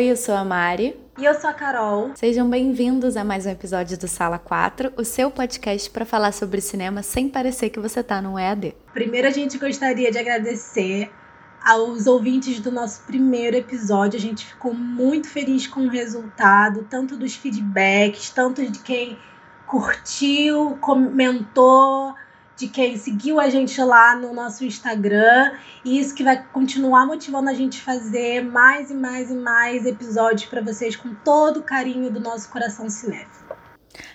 Oi, eu sou a Mari. E eu sou a Carol. Sejam bem-vindos a mais um episódio do Sala 4, o seu podcast para falar sobre cinema sem parecer que você tá num EAD. Primeiro, a gente gostaria de agradecer aos ouvintes do nosso primeiro episódio. A gente ficou muito feliz com o resultado, tanto dos feedbacks, tanto de quem curtiu, comentou de quem seguiu a gente lá no nosso Instagram. E isso que vai continuar motivando a gente fazer mais e mais e mais episódios para vocês com todo o carinho do nosso coração cinéfilo.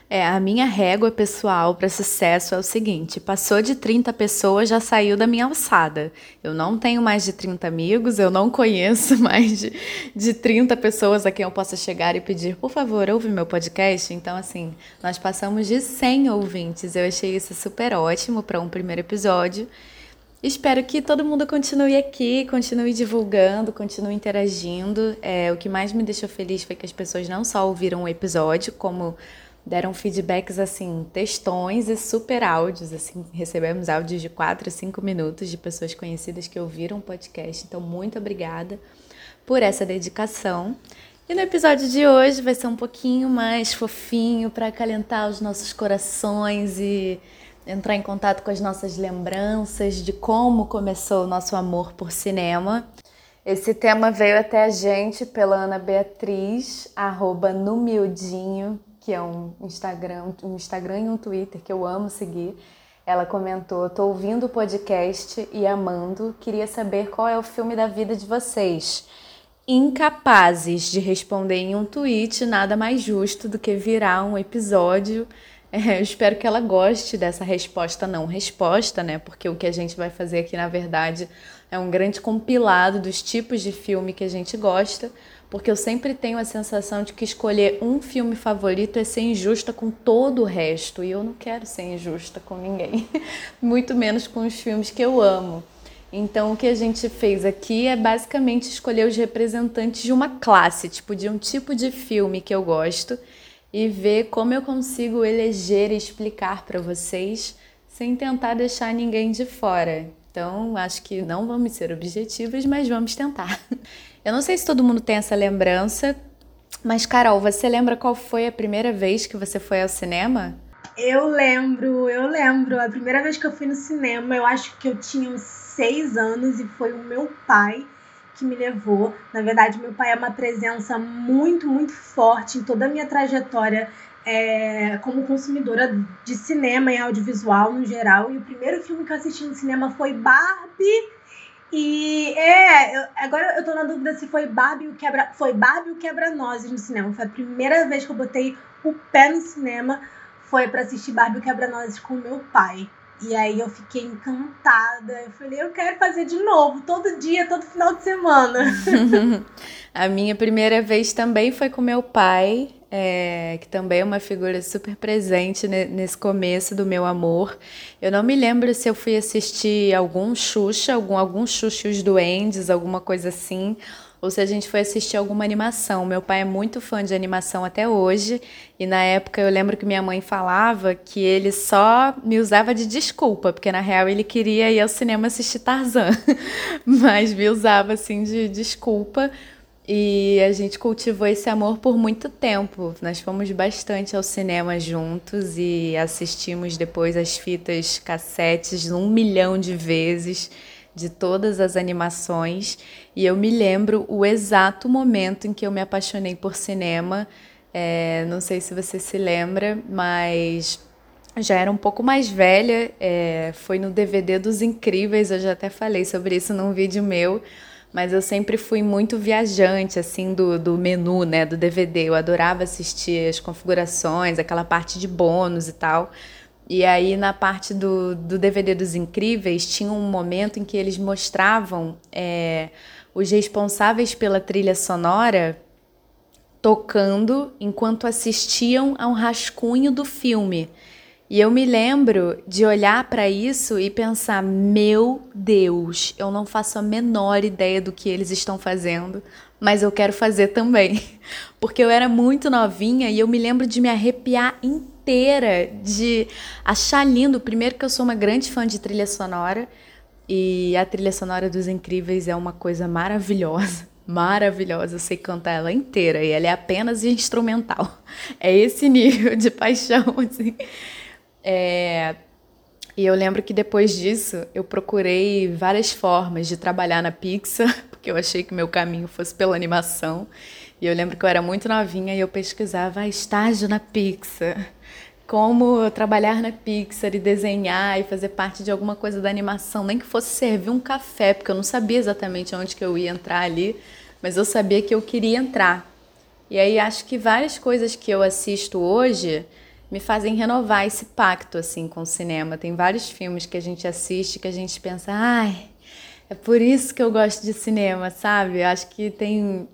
É, a minha régua pessoal para sucesso é o seguinte: passou de 30 pessoas, já saiu da minha alçada. Eu não tenho mais de 30 amigos, eu não conheço mais de, de 30 pessoas a quem eu possa chegar e pedir, por favor, ouve meu podcast. Então, assim, nós passamos de 100 ouvintes. Eu achei isso super ótimo para um primeiro episódio. Espero que todo mundo continue aqui, continue divulgando, continue interagindo. É, o que mais me deixou feliz foi que as pessoas não só ouviram o episódio, como deram feedbacks assim, textões e super áudios, assim, recebemos áudios de 4 a 5 minutos de pessoas conhecidas que ouviram o podcast. Então, muito obrigada por essa dedicação. E no episódio de hoje vai ser um pouquinho mais fofinho para acalentar os nossos corações e entrar em contato com as nossas lembranças de como começou o nosso amor por cinema. Esse tema veio até a gente pela Ana Beatriz, arroba no miudinho, que é um Instagram, um Instagram e um Twitter que eu amo seguir. Ela comentou: "Tô ouvindo o podcast e amando, queria saber qual é o filme da vida de vocês." Incapazes de responder em um tweet, nada mais justo do que virar um episódio. É, eu espero que ela goste dessa resposta não resposta, né? Porque o que a gente vai fazer aqui, na verdade, é um grande compilado dos tipos de filme que a gente gosta porque eu sempre tenho a sensação de que escolher um filme favorito é ser injusta com todo o resto, e eu não quero ser injusta com ninguém, muito menos com os filmes que eu amo. Então, o que a gente fez aqui é basicamente escolher os representantes de uma classe, tipo de um tipo de filme que eu gosto, e ver como eu consigo eleger e explicar para vocês sem tentar deixar ninguém de fora. Então, acho que não vamos ser objetivos, mas vamos tentar. Eu não sei se todo mundo tem essa lembrança, mas Carol, você lembra qual foi a primeira vez que você foi ao cinema? Eu lembro, eu lembro. A primeira vez que eu fui no cinema, eu acho que eu tinha uns seis anos e foi o meu pai que me levou. Na verdade, meu pai é uma presença muito, muito forte em toda a minha trajetória é, como consumidora de cinema e audiovisual no geral. E o primeiro filme que eu assisti no cinema foi Barbie e é, eu, agora eu tô na dúvida se foi Barbie o quebra, foi Barbie o quebra-nozes no cinema. Foi a primeira vez que eu botei o pé no cinema, foi para assistir Barbie o quebra-nozes com meu pai. E aí eu fiquei encantada. Eu falei, eu quero fazer de novo, todo dia, todo final de semana. a minha primeira vez também foi com meu pai é, que também é uma figura super presente nesse começo do meu amor. Eu não me lembro se eu fui assistir algum Xuxa, algum, algum Xuxa e os Duendes, alguma coisa assim, ou se a gente foi assistir alguma animação. Meu pai é muito fã de animação até hoje, e na época eu lembro que minha mãe falava que ele só me usava de desculpa, porque na real ele queria ir ao cinema assistir Tarzan, mas me usava assim de desculpa e a gente cultivou esse amor por muito tempo. Nós fomos bastante ao cinema juntos e assistimos depois as fitas cassetes um milhão de vezes de todas as animações. E eu me lembro o exato momento em que eu me apaixonei por cinema. É, não sei se você se lembra, mas já era um pouco mais velha. É, foi no DVD dos Incríveis, eu já até falei sobre isso num vídeo meu mas eu sempre fui muito viajante, assim, do, do menu, né, do DVD. Eu adorava assistir as configurações, aquela parte de bônus e tal. E aí, na parte do, do DVD dos Incríveis, tinha um momento em que eles mostravam é, os responsáveis pela trilha sonora tocando enquanto assistiam a um rascunho do filme. E eu me lembro de olhar para isso e pensar: meu Deus, eu não faço a menor ideia do que eles estão fazendo, mas eu quero fazer também. Porque eu era muito novinha e eu me lembro de me arrepiar inteira, de achar lindo. Primeiro, que eu sou uma grande fã de trilha sonora e a trilha sonora dos Incríveis é uma coisa maravilhosa. maravilhosa, eu sei cantar ela inteira e ela é apenas instrumental. É esse nível de paixão, assim. É... E eu lembro que depois disso eu procurei várias formas de trabalhar na Pixar, porque eu achei que meu caminho fosse pela animação. E eu lembro que eu era muito novinha e eu pesquisava estágio na Pixar como trabalhar na Pixar e desenhar e fazer parte de alguma coisa da animação, nem que fosse servir um café, porque eu não sabia exatamente onde que eu ia entrar ali, mas eu sabia que eu queria entrar. E aí acho que várias coisas que eu assisto hoje me fazem renovar esse pacto assim com o cinema. Tem vários filmes que a gente assiste que a gente pensa, ai, é por isso que eu gosto de cinema, sabe? Acho que tem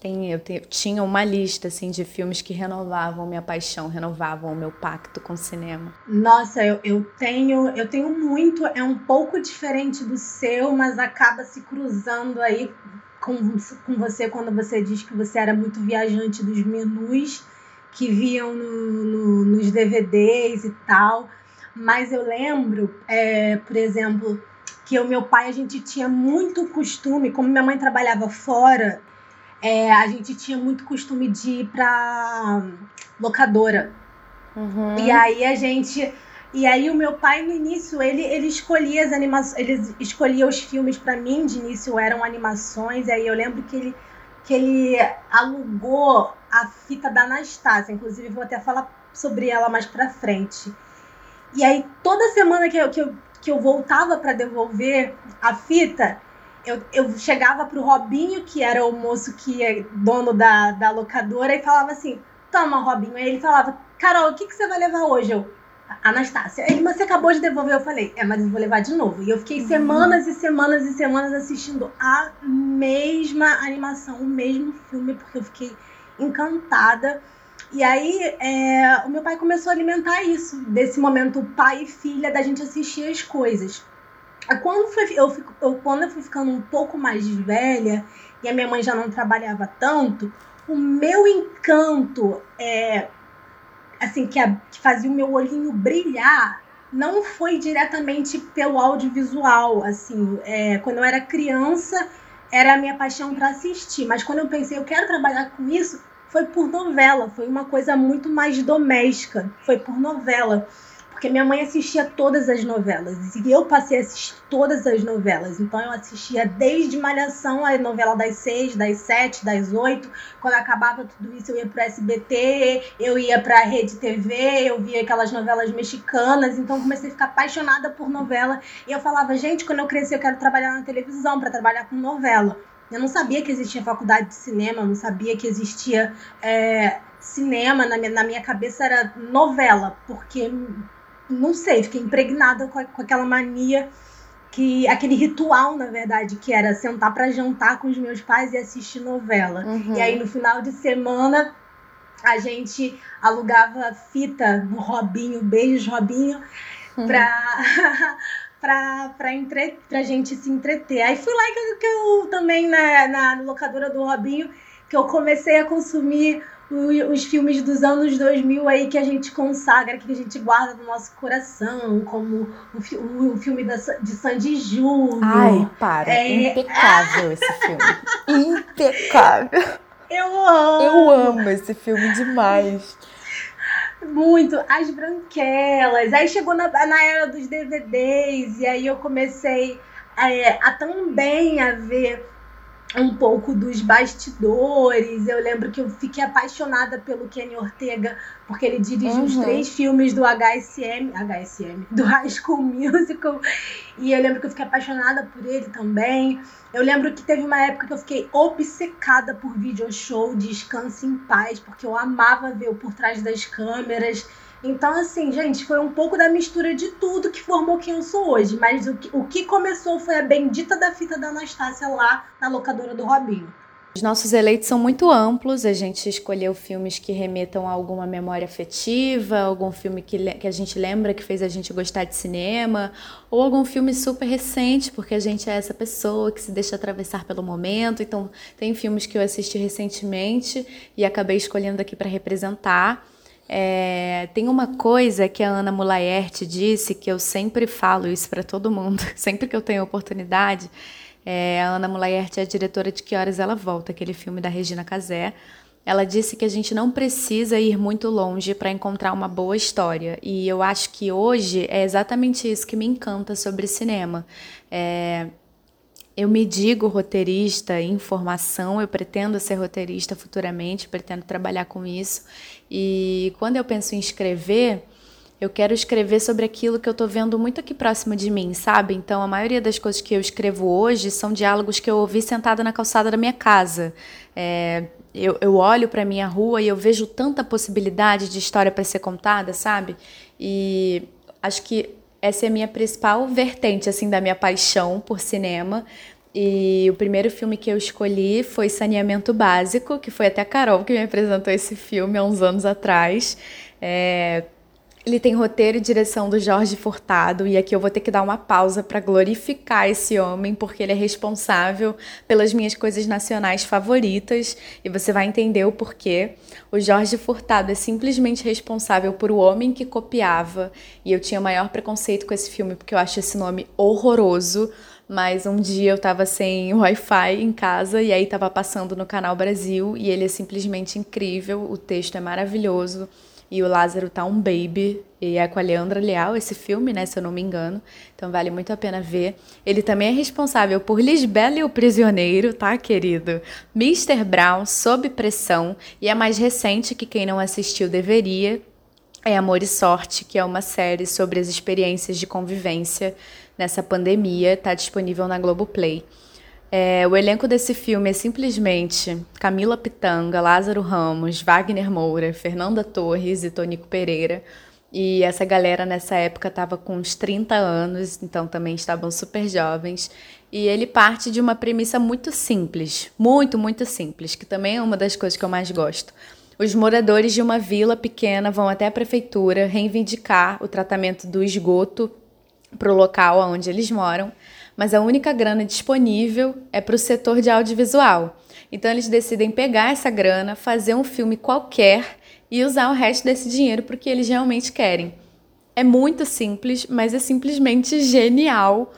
tem, eu, te, eu tinha uma lista assim de filmes que renovavam minha paixão, renovavam o meu pacto com o cinema. Nossa, eu, eu tenho eu tenho muito, é um pouco diferente do seu, mas acaba se cruzando aí com, com você quando você diz que você era muito viajante dos menus que viam no, no, nos DVDs e tal. Mas eu lembro, é, por exemplo, que o meu pai a gente tinha muito costume, como minha mãe trabalhava fora, é, a gente tinha muito costume de ir pra locadora. Uhum. E aí a gente. E aí o meu pai no início ele, ele escolhia as animações, ele escolhia os filmes para mim, de início eram animações, e aí eu lembro que ele que ele alugou a fita da Anastácia, inclusive vou até falar sobre ela mais pra frente. E aí toda semana que eu, que eu, que eu voltava para devolver a fita, eu, eu chegava pro Robinho, que era o moço que é dono da, da locadora, e falava assim: Toma, Robinho. Aí ele falava: Carol, o que, que você vai levar hoje? Eu, Anastácia. Ele, mas você acabou de devolver. Eu falei: É, mas eu vou levar de novo. E eu fiquei uhum. semanas e semanas e semanas assistindo a mesma animação, o mesmo filme, porque eu fiquei encantada. E aí, é, o meu pai começou a alimentar isso, desse momento pai e filha, da gente assistir as coisas. Quando, foi, eu, eu, quando eu fui ficando um pouco mais velha e a minha mãe já não trabalhava tanto, o meu encanto, é, assim, que, a, que fazia o meu olhinho brilhar, não foi diretamente pelo audiovisual, assim, é, quando eu era criança era a minha paixão para assistir, mas quando eu pensei eu quero trabalhar com isso, foi por novela, foi uma coisa muito mais doméstica, foi por novela porque minha mãe assistia todas as novelas e eu passei a assistir todas as novelas. Então eu assistia desde Malhação, a novela das seis, das sete, das oito. Quando acabava tudo isso, eu ia pro SBT, eu ia pra Rede TV, eu via aquelas novelas mexicanas. Então comecei a ficar apaixonada por novela. E eu falava, gente, quando eu crescer, eu quero trabalhar na televisão para trabalhar com novela. Eu não sabia que existia faculdade de cinema, eu não sabia que existia é, cinema. Na minha, na minha cabeça era novela, porque não sei, fiquei impregnada com, com aquela mania que aquele ritual, na verdade, que era sentar para jantar com os meus pais e assistir novela. Uhum. E aí no final de semana a gente alugava fita no Robinho, beijos Robinho, uhum. pra, pra, pra, entre, pra gente se entreter. Aí fui lá que eu, que eu também na, na locadora do Robinho que eu comecei a consumir os filmes dos anos 2000 aí que a gente consagra, que a gente guarda no nosso coração, como o, o filme da, de Sandy Júnior. Ai, para. É... Impecável esse filme. Impecável. Eu amo. Eu amo esse filme demais. Muito. As Branquelas. Aí chegou na, na era dos DVDs e aí eu comecei é, a também a ver um pouco dos bastidores. Eu lembro que eu fiquei apaixonada pelo Kenny Ortega, porque ele dirigiu uhum. os três filmes do HSM, HSM, do High School Musical. E eu lembro que eu fiquei apaixonada por ele também. Eu lembro que teve uma época que eu fiquei obcecada por video show Descanse em Paz, porque eu amava ver o por trás das câmeras. Então, assim, gente, foi um pouco da mistura de tudo que formou quem eu sou hoje. Mas o que, o que começou foi a bendita da fita da Anastácia lá na locadora do Robinho. Os nossos eleitos são muito amplos, a gente escolheu filmes que remetam a alguma memória afetiva, algum filme que, que a gente lembra que fez a gente gostar de cinema, ou algum filme super recente, porque a gente é essa pessoa que se deixa atravessar pelo momento. Então, tem filmes que eu assisti recentemente e acabei escolhendo aqui para representar. É, tem uma coisa que a Ana Mulaerte disse que eu sempre falo isso para todo mundo, sempre que eu tenho oportunidade, É, a Ana Mulaert é a diretora de Que Horas Ela Volta, aquele filme da Regina Casé. Ela disse que a gente não precisa ir muito longe para encontrar uma boa história. E eu acho que hoje é exatamente isso que me encanta sobre cinema. É, eu me digo roteirista em formação, eu pretendo ser roteirista futuramente, pretendo trabalhar com isso. E quando eu penso em escrever, eu quero escrever sobre aquilo que eu estou vendo muito aqui próximo de mim, sabe? Então, a maioria das coisas que eu escrevo hoje são diálogos que eu ouvi sentada na calçada da minha casa. É, eu, eu olho para minha rua e eu vejo tanta possibilidade de história para ser contada, sabe? E acho que essa é a minha principal vertente assim da minha paixão por cinema. E o primeiro filme que eu escolhi foi Saneamento Básico, que foi até a Carol que me apresentou esse filme há uns anos atrás. É, ele tem roteiro e direção do Jorge Furtado, e aqui eu vou ter que dar uma pausa para glorificar esse homem, porque ele é responsável pelas minhas coisas nacionais favoritas, e você vai entender o porquê. O Jorge Furtado é simplesmente responsável por O Homem que Copiava, e eu tinha maior preconceito com esse filme porque eu acho esse nome horroroso. Mas um dia eu tava sem Wi-Fi em casa e aí tava passando no Canal Brasil e ele é simplesmente incrível, o texto é maravilhoso. E o Lázaro tá um baby. E é com a Leandra Leal esse filme, né? Se eu não me engano. Então vale muito a pena ver. Ele também é responsável por Lisbela e o Prisioneiro, tá, querido? Mr. Brown, Sob Pressão. E a mais recente, que quem não assistiu deveria, é Amor e Sorte, que é uma série sobre as experiências de convivência nessa pandemia. Tá disponível na Globoplay. É, o elenco desse filme é simplesmente Camila Pitanga, Lázaro Ramos, Wagner Moura, Fernanda Torres e Tonico Pereira. E essa galera nessa época estava com uns 30 anos, então também estavam super jovens. E ele parte de uma premissa muito simples, muito, muito simples, que também é uma das coisas que eu mais gosto. Os moradores de uma vila pequena vão até a prefeitura reivindicar o tratamento do esgoto para o local onde eles moram mas a única grana disponível é para o setor de audiovisual. Então eles decidem pegar essa grana, fazer um filme qualquer e usar o resto desse dinheiro para o que eles realmente querem. É muito simples, mas é simplesmente genial.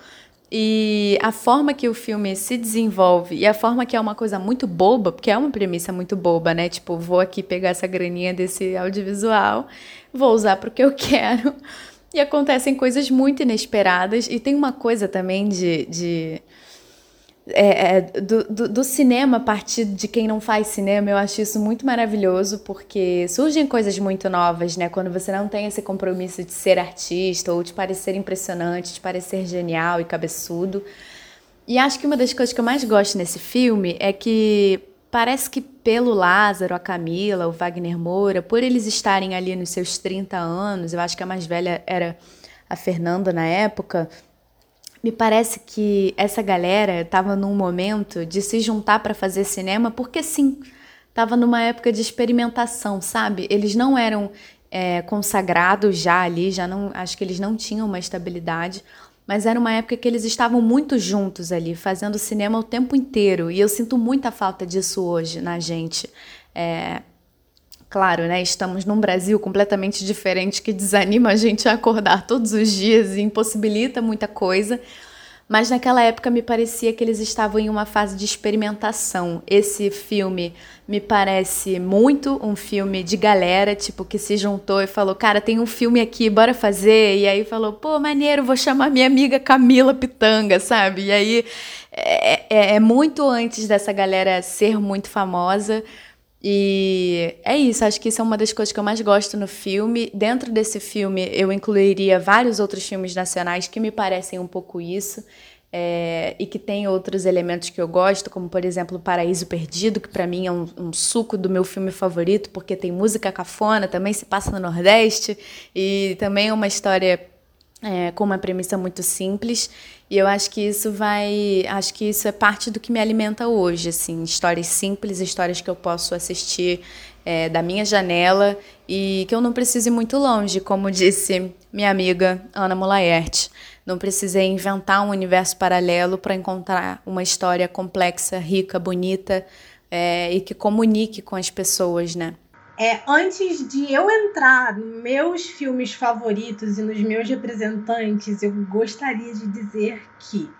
E a forma que o filme se desenvolve e a forma que é uma coisa muito boba, porque é uma premissa muito boba, né? Tipo, vou aqui pegar essa graninha desse audiovisual, vou usar para o que eu quero. E acontecem coisas muito inesperadas. E tem uma coisa também de. de é, é, do, do, do, cinema a partir de quem não faz cinema, eu acho isso muito maravilhoso, porque surgem coisas muito novas, né? Quando você não tem esse compromisso de ser artista ou de parecer impressionante, de parecer genial e cabeçudo. E acho que uma das coisas que eu mais gosto nesse filme é que Parece que pelo Lázaro, a Camila, o Wagner Moura, por eles estarem ali nos seus 30 anos, eu acho que a mais velha era a Fernanda na época, me parece que essa galera estava num momento de se juntar para fazer cinema, porque sim, estava numa época de experimentação, sabe? Eles não eram é, consagrados já ali, já não, acho que eles não tinham uma estabilidade, mas era uma época que eles estavam muito juntos ali, fazendo cinema o tempo inteiro. E eu sinto muita falta disso hoje na gente. É, claro, né? Estamos num Brasil completamente diferente que desanima a gente a acordar todos os dias e impossibilita muita coisa. Mas naquela época me parecia que eles estavam em uma fase de experimentação. Esse filme me parece muito um filme de galera, tipo, que se juntou e falou: Cara, tem um filme aqui, bora fazer. E aí falou: Pô, maneiro, vou chamar minha amiga Camila Pitanga, sabe? E aí é, é, é muito antes dessa galera ser muito famosa. E é isso, acho que isso é uma das coisas que eu mais gosto no filme. Dentro desse filme, eu incluiria vários outros filmes nacionais que me parecem um pouco isso. É, e que tem outros elementos que eu gosto, como por exemplo Paraíso Perdido, que para mim é um, um, suco do meu filme favorito, porque tem música cafona, também se passa no Nordeste, e também é uma história é, com uma premissa muito simples. E eu acho que isso vai. Acho que isso é parte do que me alimenta hoje, assim, histórias simples, histórias que eu posso assistir é, da minha janela e que eu não preciso ir muito longe, como disse minha amiga Ana Mulaert. Não precisei inventar um universo paralelo para encontrar uma história complexa, rica, bonita é, e que comunique com as pessoas, né? É, antes de eu entrar nos meus filmes favoritos e nos meus representantes, eu gostaria de dizer que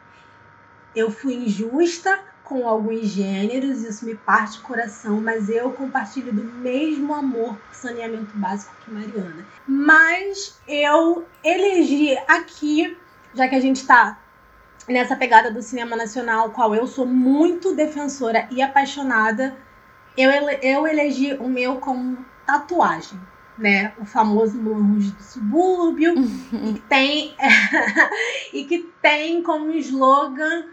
eu fui injusta com alguns gêneros, isso me parte o coração, mas eu compartilho do mesmo amor por saneamento básico que Mariana. Mas eu elegi aqui, já que a gente está nessa pegada do cinema nacional, qual eu sou muito defensora e apaixonada, eu, eu elegi o meu como tatuagem. Né, o famoso Rouge do subúrbio, e, que tem, e que tem como slogan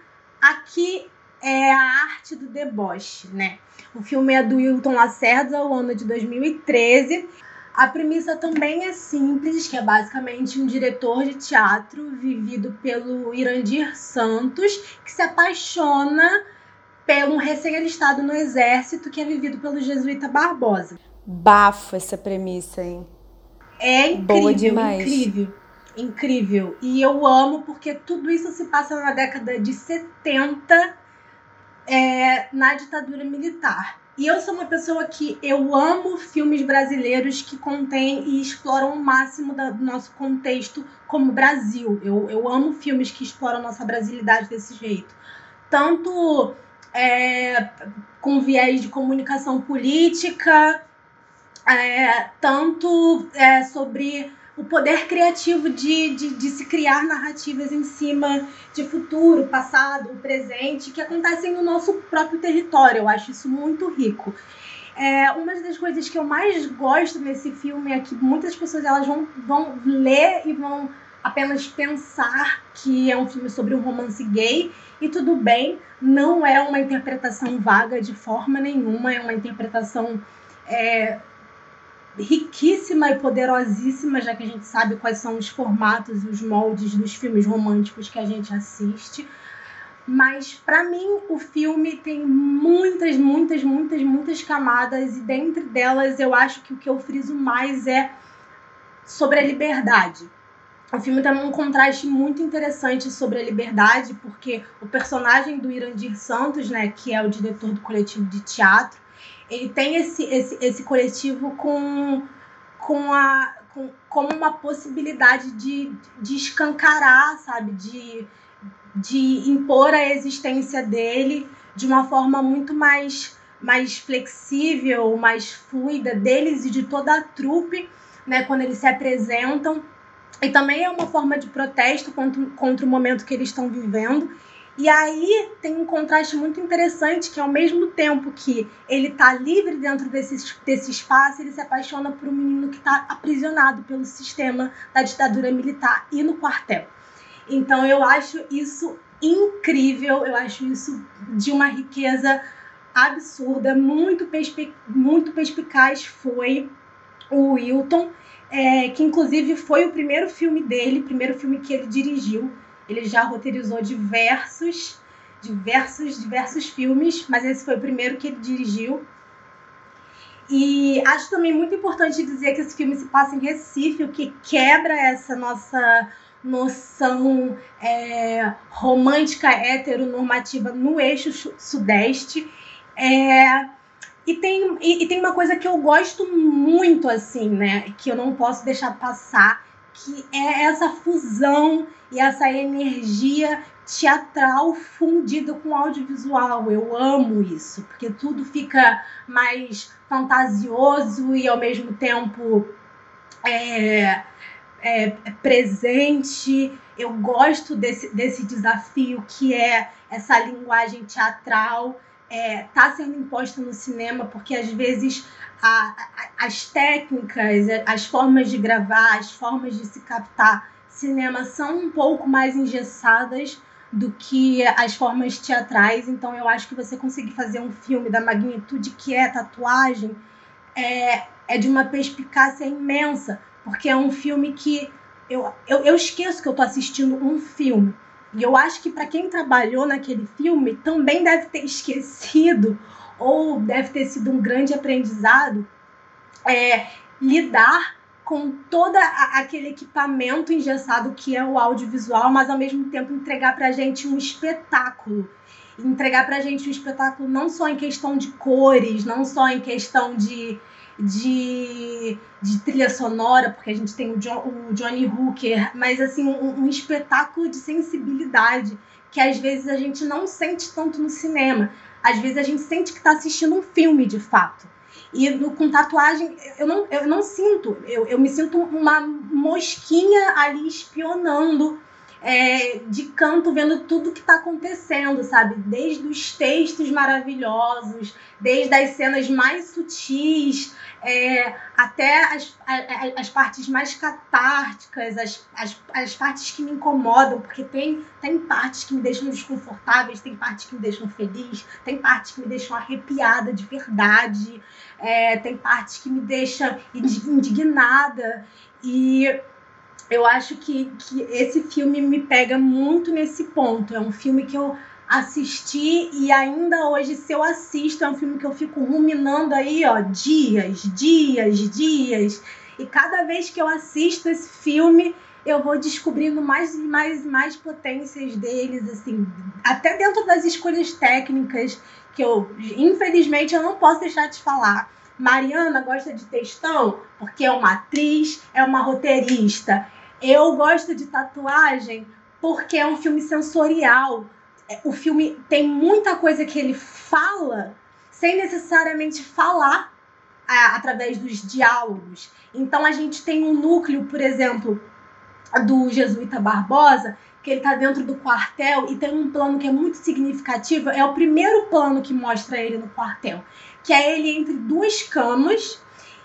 aqui é a arte do deboche, né? O filme é do Wilton Lacerda, o ano de 2013. A premissa também é simples, que é basicamente um diretor de teatro vivido pelo Irandir Santos, que se apaixona pelo um recém-alistado no exército que é vivido pelo jesuíta Barbosa. Bafo essa premissa, hein? É incrível, Boa demais. incrível, incrível. E eu amo porque tudo isso se passa na década de 70 é, na ditadura militar. E eu sou uma pessoa que eu amo filmes brasileiros que contêm e exploram o máximo do nosso contexto como Brasil. Eu, eu amo filmes que exploram nossa brasilidade desse jeito. Tanto é, com viés de comunicação política, é, tanto é, sobre o poder criativo de, de, de, se criar narrativas em cima de futuro, passado, presente, que acontecem no nosso próprio território. Eu acho isso muito rico. É, uma das coisas que eu mais gosto nesse filme é que muitas pessoas elas vão, vão ler e vão apenas pensar que é um filme sobre um romance gay e tudo bem, não é uma interpretação vaga de forma nenhuma, é uma interpretação é, riquíssima e poderosíssima, já que a gente sabe quais são os formatos e os moldes dos filmes românticos que a gente assiste. Mas para mim o filme tem muitas, muitas, muitas, muitas camadas e dentre delas eu acho que o que eu friso mais é sobre a liberdade. O filme tem um contraste muito interessante sobre a liberdade, porque o personagem do Irandir Santos, né, que é o diretor do coletivo de teatro, ele tem esse, esse, esse coletivo com, com a, com, como uma possibilidade de, de escancarar, sabe? De, de impor a existência dele de uma forma muito mais, mais flexível, mais fluida deles e de toda a trupe, né? Quando eles se apresentam. E também é uma forma de protesto contra, contra o momento que eles estão vivendo. E aí tem um contraste muito interessante que ao mesmo tempo que ele está livre dentro desse, desse espaço, ele se apaixona por um menino que está aprisionado pelo sistema da ditadura militar e no quartel. Então eu acho isso incrível, eu acho isso de uma riqueza absurda, muito, perspi muito perspicaz foi o Wilton, é, que inclusive foi o primeiro filme dele, primeiro filme que ele dirigiu. Ele já roteirizou diversos, diversos, diversos filmes, mas esse foi o primeiro que ele dirigiu. E acho também muito importante dizer que esse filme se passa em Recife, o que quebra essa nossa noção é, romântica heteronormativa no eixo sudeste. É, e, tem, e, e, tem uma coisa que eu gosto muito, assim, né? Que eu não posso deixar passar, que é essa fusão e essa energia teatral fundida com audiovisual. Eu amo isso, porque tudo fica mais fantasioso e ao mesmo tempo é, é, presente. Eu gosto desse, desse desafio que é essa linguagem teatral está é, sendo imposta no cinema, porque às vezes a, a, as técnicas, as formas de gravar, as formas de se captar cinema são um pouco mais engessadas do que as formas teatrais. Então eu acho que você conseguir fazer um filme da magnitude que é tatuagem é, é de uma perspicácia imensa, porque é um filme que eu, eu, eu esqueço que eu tô assistindo um filme. E eu acho que para quem trabalhou naquele filme também deve ter esquecido ou deve ter sido um grande aprendizado é, lidar com todo aquele equipamento engessado que é o audiovisual, mas ao mesmo tempo entregar para a gente um espetáculo. Entregar para a gente um espetáculo não só em questão de cores, não só em questão de, de, de trilha sonora, porque a gente tem o, John, o Johnny Hooker, mas assim, um, um espetáculo de sensibilidade que às vezes a gente não sente tanto no cinema. Às vezes a gente sente que está assistindo um filme de fato. E no, com tatuagem, eu não, eu não sinto, eu, eu me sinto uma mosquinha ali espionando é, de canto vendo tudo que está acontecendo, sabe? Desde os textos maravilhosos, desde as cenas mais sutis, é, até as, as, as, partes mais catárticas, as, as, as partes que me incomodam, porque tem, tem partes que me deixam desconfortáveis, tem partes que me deixam feliz, tem partes que me deixam arrepiada de verdade, é, tem partes que me deixam indignada. E eu acho que, que esse filme me pega muito nesse ponto. É um filme que eu assisti e ainda hoje, se eu assisto, é um filme que eu fico ruminando aí, ó, dias, dias, dias. E cada vez que eu assisto esse filme, eu vou descobrindo mais e mais mais potências deles, assim, até dentro das escolhas técnicas que eu, infelizmente, eu não posso deixar de falar. Mariana gosta de textão porque é uma atriz, é uma roteirista, eu gosto de tatuagem porque é um filme sensorial. É, o filme tem muita coisa que ele fala sem necessariamente falar através dos diálogos. Então a gente tem um núcleo, por exemplo, do Jesuíta Barbosa, que ele está dentro do quartel e tem um plano que é muito significativo. É o primeiro plano que mostra ele no quartel, que é ele entre duas camas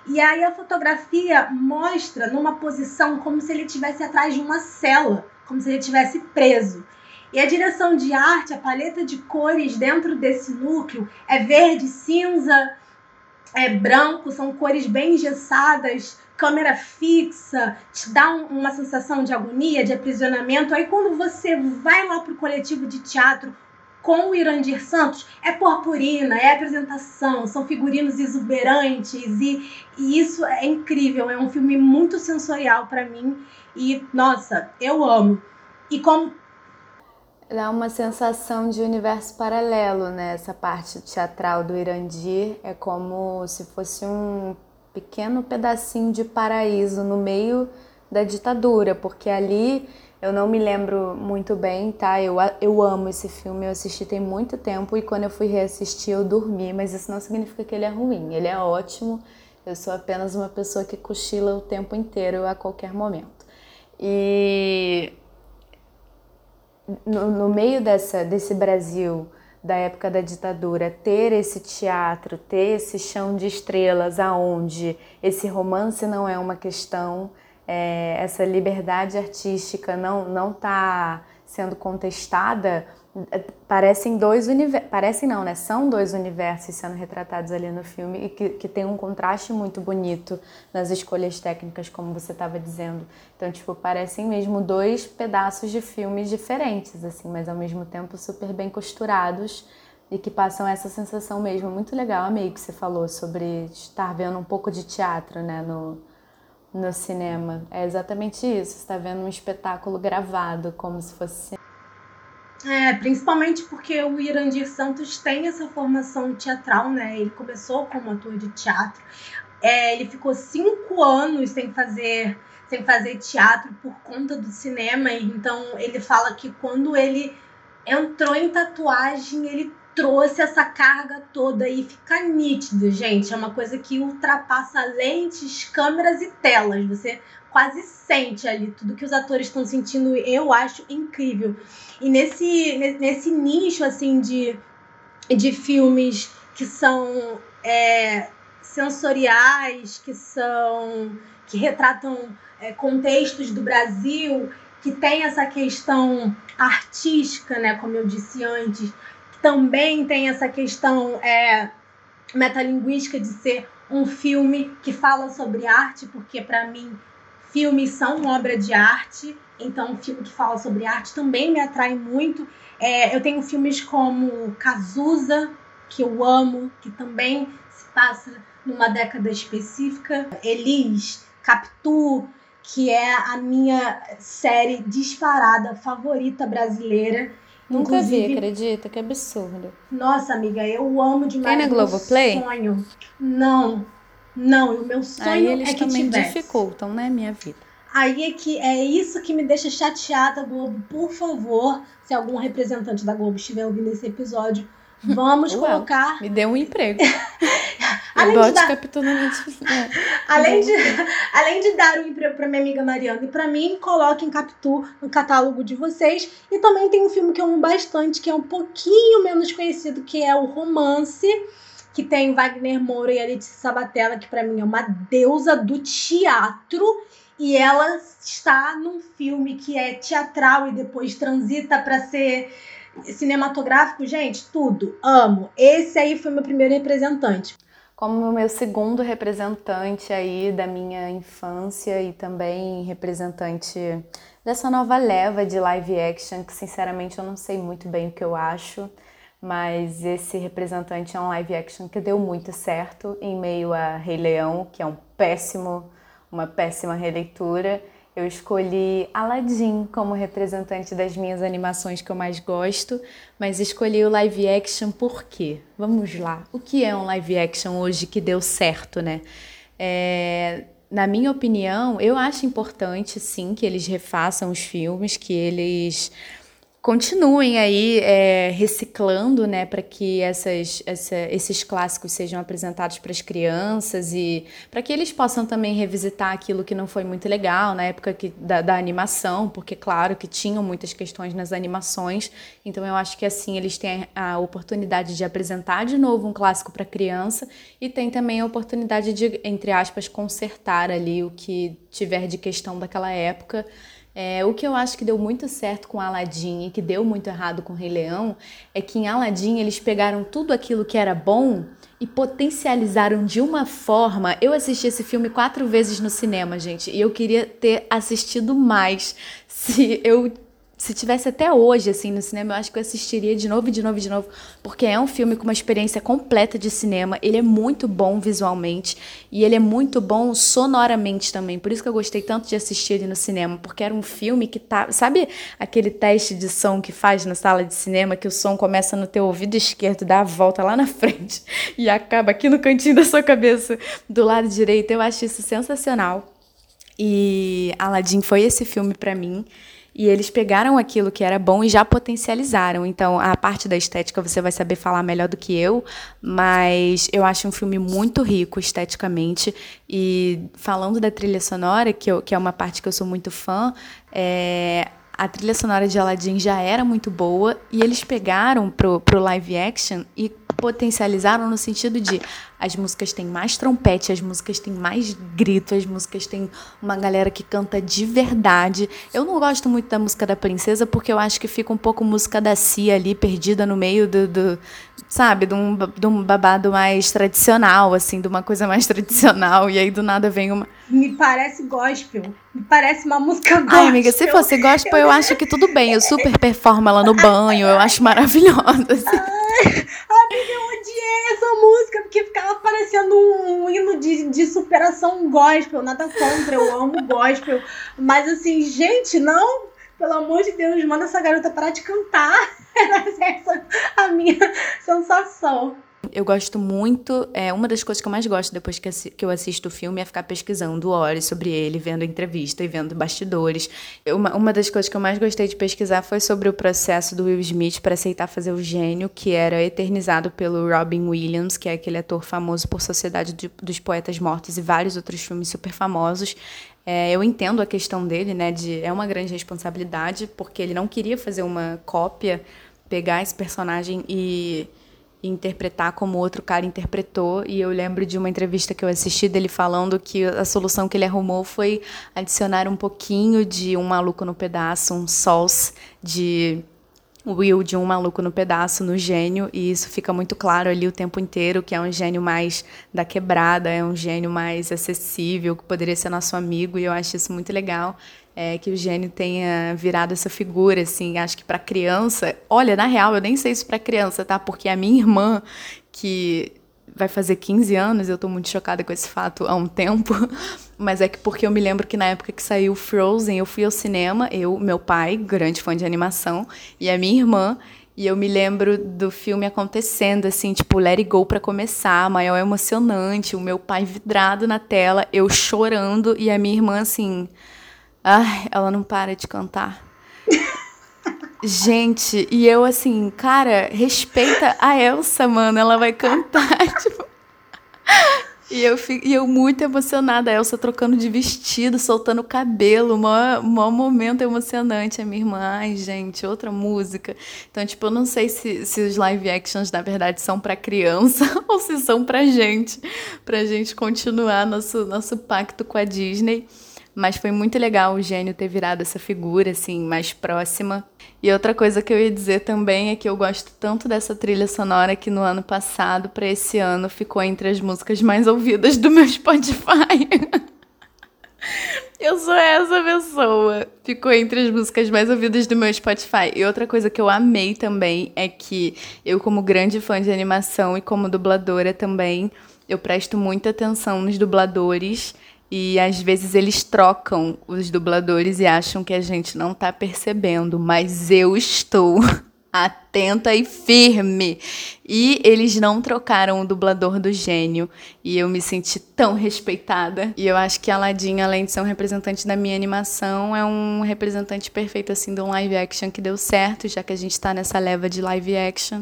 e aí a fotografia mostra numa posição como se ele estivesse atrás de uma cela, como se ele estivesse preso. E a direção de arte, a paleta de cores dentro desse núcleo é verde, cinza, é branco, são cores bem engessadas, câmera fixa, te dá um, uma sensação de agonia, de aprisionamento. Aí quando você vai lá para o coletivo de teatro com o Irandir Santos é purpurina, é apresentação, são figurinos exuberantes e, e isso é incrível, é um filme muito sensorial para mim e nossa, eu amo. E como dá uma sensação de universo paralelo, né? Essa parte teatral do Irandir é como se fosse um pequeno pedacinho de paraíso no meio da ditadura, porque ali eu não me lembro muito bem, tá? Eu, eu amo esse filme, eu assisti tem muito tempo e quando eu fui reassistir eu dormi, mas isso não significa que ele é ruim, ele é ótimo. Eu sou apenas uma pessoa que cochila o tempo inteiro a qualquer momento. E no, no meio dessa, desse Brasil da época da ditadura, ter esse teatro, ter esse chão de estrelas aonde esse romance não é uma questão, é, essa liberdade artística não não está sendo contestada, parecem dois universos, parecem não, né? São dois universos sendo retratados ali no filme e que, que tem um contraste muito bonito nas escolhas técnicas, como você estava dizendo. Então, tipo, parecem mesmo dois pedaços de filmes diferentes, assim, mas ao mesmo tempo super bem costurados e que passam essa sensação mesmo. Muito legal, amei que você falou sobre estar vendo um pouco de teatro, né, no, no cinema. É exatamente isso, está vendo um espetáculo gravado, como se fosse. É, principalmente porque o Irandir Santos tem essa formação teatral, né? Ele começou como ator de teatro. É, ele ficou cinco anos sem fazer sem fazer teatro por conta do cinema. Então ele fala que quando ele entrou em tatuagem, ele trouxe essa carga toda e fica nítido, gente. É uma coisa que ultrapassa lentes, câmeras e telas. Você quase sente ali tudo que os atores estão sentindo. Eu acho incrível. E nesse, nesse nicho assim de, de filmes que são é, sensoriais, que são que retratam é, contextos do Brasil, que tem essa questão artística, né, como eu disse antes, também tem essa questão é, metalinguística de ser um filme que fala sobre arte, porque para mim filmes são obra de arte, então um filme que fala sobre arte também me atrai muito. É, eu tenho filmes como Cazuza, que eu amo, que também se passa numa década específica, Elis, Capitu, que é a minha série disparada favorita brasileira. Nunca Inclusive, vi, acredita? Que absurdo. Nossa, amiga, eu amo demais. Tem na Globoplay? Sonho. Não. Não, o meu sonho Aí eles é que também tivesse. dificultam, né, minha vida. Aí é que é isso que me deixa chateada, Globo. Por favor, se algum representante da Globo estiver ouvindo esse episódio, vamos colocar. Me deu um emprego. Além de dar-. É. Além de, além de dar um emprego pra minha amiga Mariana e pra mim, coloquem Capitu no catálogo de vocês. E também tem um filme que eu amo bastante, que é um pouquinho menos conhecido, que é o Romance, que tem Wagner Moura e a Letícia Sabatella, que pra mim é uma deusa do teatro. E ela está num filme que é teatral e depois transita pra ser cinematográfico. Gente, tudo. Amo. Esse aí foi meu primeiro representante. Como o meu segundo representante aí da minha infância e também representante dessa nova leva de live action, que sinceramente eu não sei muito bem o que eu acho, mas esse representante é um live action que deu muito certo em meio a Rei Leão, que é um péssimo, uma péssima releitura. Eu escolhi Aladdin como representante das minhas animações que eu mais gosto, mas escolhi o live action por quê? Vamos lá. O que é um live action hoje que deu certo, né? É, na minha opinião, eu acho importante, sim, que eles refaçam os filmes, que eles continuem aí é, reciclando, né, para que essas, essa, esses clássicos sejam apresentados para as crianças e para que eles possam também revisitar aquilo que não foi muito legal na época que, da, da animação, porque claro que tinham muitas questões nas animações, então eu acho que assim eles têm a oportunidade de apresentar de novo um clássico para criança e tem também a oportunidade de, entre aspas, consertar ali o que tiver de questão daquela época. É, o que eu acho que deu muito certo com Aladdin e que deu muito errado com Rei Leão é que em Aladdin eles pegaram tudo aquilo que era bom e potencializaram de uma forma. Eu assisti esse filme quatro vezes no cinema, gente, e eu queria ter assistido mais. Se eu se tivesse até hoje, assim, no cinema, eu acho que eu assistiria de novo, de novo, de novo, porque é um filme com uma experiência completa de cinema. Ele é muito bom visualmente e ele é muito bom sonoramente também. Por isso que eu gostei tanto de assistir ele no cinema, porque era um filme que tá, sabe aquele teste de som que faz na sala de cinema, que o som começa no teu ouvido esquerdo, dá a volta lá na frente e acaba aqui no cantinho da sua cabeça, do lado direito. Eu acho isso sensacional. E Aladdin foi esse filme para mim. E eles pegaram aquilo que era bom e já potencializaram. Então, a parte da estética você vai saber falar melhor do que eu, mas eu acho um filme muito rico esteticamente. E falando da trilha sonora, que, eu, que é uma parte que eu sou muito fã, é, a trilha sonora de Aladdin já era muito boa e eles pegaram pro, pro live action e potencializaram no sentido de as músicas têm mais trompete, as músicas têm mais grito, as músicas têm uma galera que canta de verdade. Eu não gosto muito da música da princesa porque eu acho que fica um pouco música da Cia ali, perdida no meio do, do sabe, de um, de um babado mais tradicional, assim, de uma coisa mais tradicional, e aí do nada vem uma. Me parece gospel. Me parece uma música gospel. Ai, amiga, se fosse gospel, eu acho que tudo bem. Eu super performo ela no banho, eu acho maravilhosa. assim. Eu odiei essa música porque ficava parecendo um hino de, de superação gospel. Nada contra, eu amo gospel. Mas assim, gente, não. Pelo amor de Deus, manda essa garota parar de cantar. Era essa a minha sensação. Eu gosto muito. É, uma das coisas que eu mais gosto depois que, que eu assisto o filme é ficar pesquisando horas sobre ele, vendo entrevista e vendo bastidores. Uma, uma das coisas que eu mais gostei de pesquisar foi sobre o processo do Will Smith para aceitar fazer o gênio, que era eternizado pelo Robin Williams, que é aquele ator famoso por Sociedade de- dos Poetas Mortos e vários outros filmes super famosos. É, eu entendo a questão dele, né? De, é uma grande responsabilidade, porque ele não queria fazer uma cópia, pegar esse personagem e e interpretar como outro cara interpretou. E eu lembro de uma entrevista que eu assisti dele falando que a solução que ele arrumou foi adicionar um pouquinho de Um Maluco no Pedaço, um sauce de Will de Um Maluco no Pedaço no gênio. E isso fica muito claro ali o tempo inteiro, que é um gênio mais da quebrada, é um gênio mais acessível, que poderia ser nosso amigo. E eu acho isso muito legal é, que o gênio tenha virado essa figura, assim, acho que para criança, olha, na real, eu nem sei isso para criança, tá? Porque a minha irmã, que vai fazer 15 anos, eu tô muito chocada com esse fato há um tempo, mas é que porque eu me lembro que na época que saiu Frozen, eu fui ao cinema, eu, meu pai, grande fã de animação, e a minha irmã, E eu me lembro do filme acontecendo, assim, tipo, let it go pra começar, maior emocionante, o meu pai vidrado na tela, eu chorando e a minha irmã, assim, ai, ela não para de cantar. Gente, e eu assim, cara, respeita a Elsa, mano, ela vai cantar, tipo. E eu, fico, e eu muito emocionada, a Elsa trocando de vestido, soltando o cabelo, um momento emocionante. A minha irmã, ai, gente, outra música. Então, tipo, eu não sei se, se os live actions, na verdade, são para criança ou se são pra gente, pra gente continuar nosso, nosso pacto com a Disney. Mas foi muito legal o gênio ter virado essa figura, assim, mais próxima. E outra coisa que eu ia dizer também é que eu gosto tanto dessa trilha sonora que no ano passado, para esse ano, ficou entre as músicas mais ouvidas do meu Spotify. eu sou essa pessoa. Ficou entre as músicas mais ouvidas do meu Spotify. E outra coisa que eu amei também é que eu, como grande fã de animação e como dubladora também, eu presto muita atenção nos dubladores e às vezes eles trocam os dubladores e acham que a gente não está percebendo, mas eu estou atenta e firme. E eles não trocaram o dublador do gênio. E eu me senti tão respeitada. E eu acho que a Aladdin, além de ser um representante da minha animação, é um representante perfeito assim de um live action que deu certo, já que a gente está nessa leva de live action.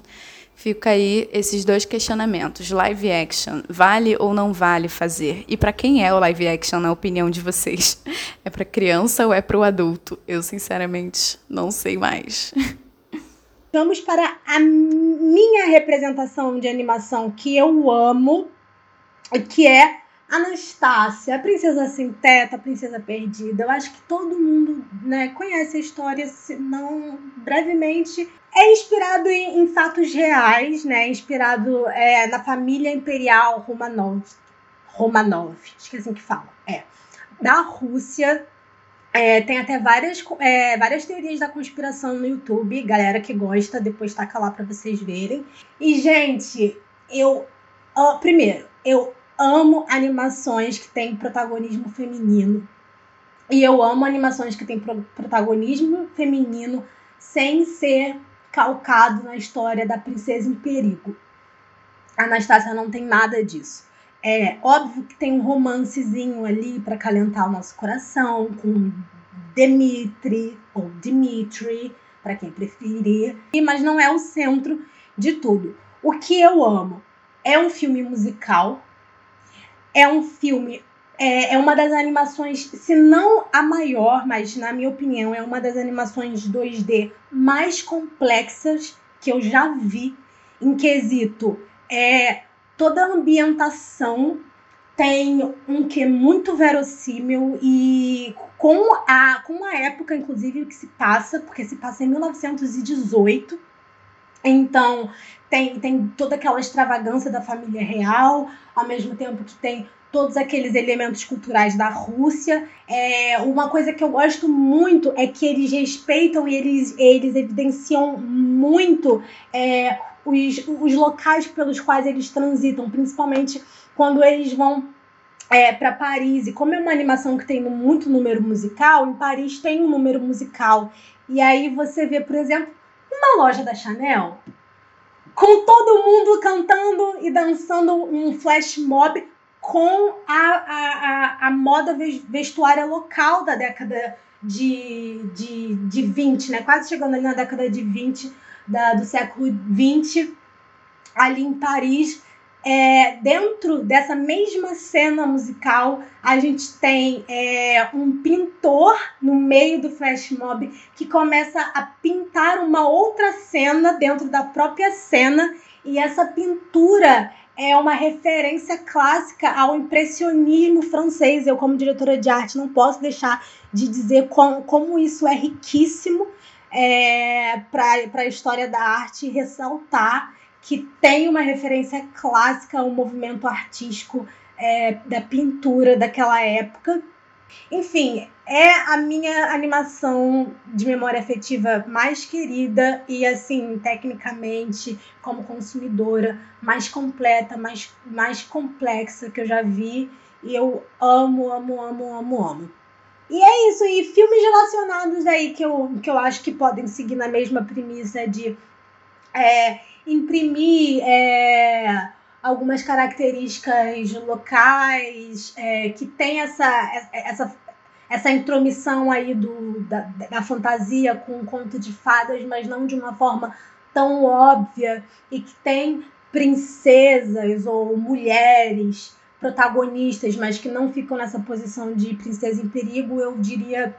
Fica aí esses dois questionamentos. Live action, vale ou não vale fazer? E para quem é o live action, na opinião de vocês? É para criança ou é para o adulto? Eu, sinceramente, não sei mais. Vamos para a minha representação de animação que eu amo, que é Anastácia, a princesa sem teto, a princesa perdida. Eu acho que todo mundo né, conhece a história, se não brevemente. É inspirado em, em fatos reais, né? Inspirado é, na família imperial Romanov. Romanov, que é assim que fala. É. Da Rússia. É, tem até várias, é, várias teorias da conspiração no YouTube. Galera que gosta, depois taca lá pra vocês verem. E, gente, eu. Ó, primeiro, eu amo animações que têm protagonismo feminino. E eu amo animações que têm pro protagonismo feminino sem ser calcado na história da princesa em perigo. A Anastácia não tem nada disso. É óbvio que tem um romancezinho ali para calentar o nosso coração com Dimitri ou Dimitri, para quem preferir, mas não é o centro de tudo. O que eu amo é um filme musical é um filme, é, é uma das animações, se não a maior, mas na minha opinião, é uma das animações 2D mais complexas que eu já vi em quesito. É, toda a ambientação tem um que muito verossímil e com a, com a época, inclusive, que se passa, porque se passa em 1918. Então, tem, tem toda aquela extravagância da família real, ao mesmo tempo que tem todos aqueles elementos culturais da Rússia. É, uma coisa que eu gosto muito é que eles respeitam e eles, eles evidenciam muito é, os, os locais pelos quais eles transitam, principalmente quando eles vão é, para Paris. E como é uma animação que tem muito número musical, em Paris tem um número musical. E aí você vê, por exemplo, uma loja da Chanel com todo mundo cantando e dançando um flash mob com a, a, a, a moda vestuária local da década de, de, de 20, né? Quase chegando ali na década de 20 da, do século 20, ali em Paris. É, dentro dessa mesma cena musical, a gente tem é, um pintor no meio do flash mob que começa a pintar uma outra cena dentro da própria cena, e essa pintura é uma referência clássica ao impressionismo francês. Eu, como diretora de arte, não posso deixar de dizer como, como isso é riquíssimo é, para a história da arte e ressaltar que tem uma referência clássica ao movimento artístico é, da pintura daquela época. Enfim, é a minha animação de memória afetiva mais querida e, assim, tecnicamente, como consumidora, mais completa, mais, mais complexa que eu já vi. E eu amo, amo, amo, amo, amo. E é isso, e filmes relacionados aí que eu, que eu acho que podem seguir na mesma premissa de é, imprimir é, algumas características locais, é, que tem essa, essa, essa intromissão aí do, da, da fantasia com um conto de fadas, mas não de uma forma tão óbvia, e que tem princesas ou mulheres protagonistas, mas que não ficam nessa posição de princesa em perigo, eu diria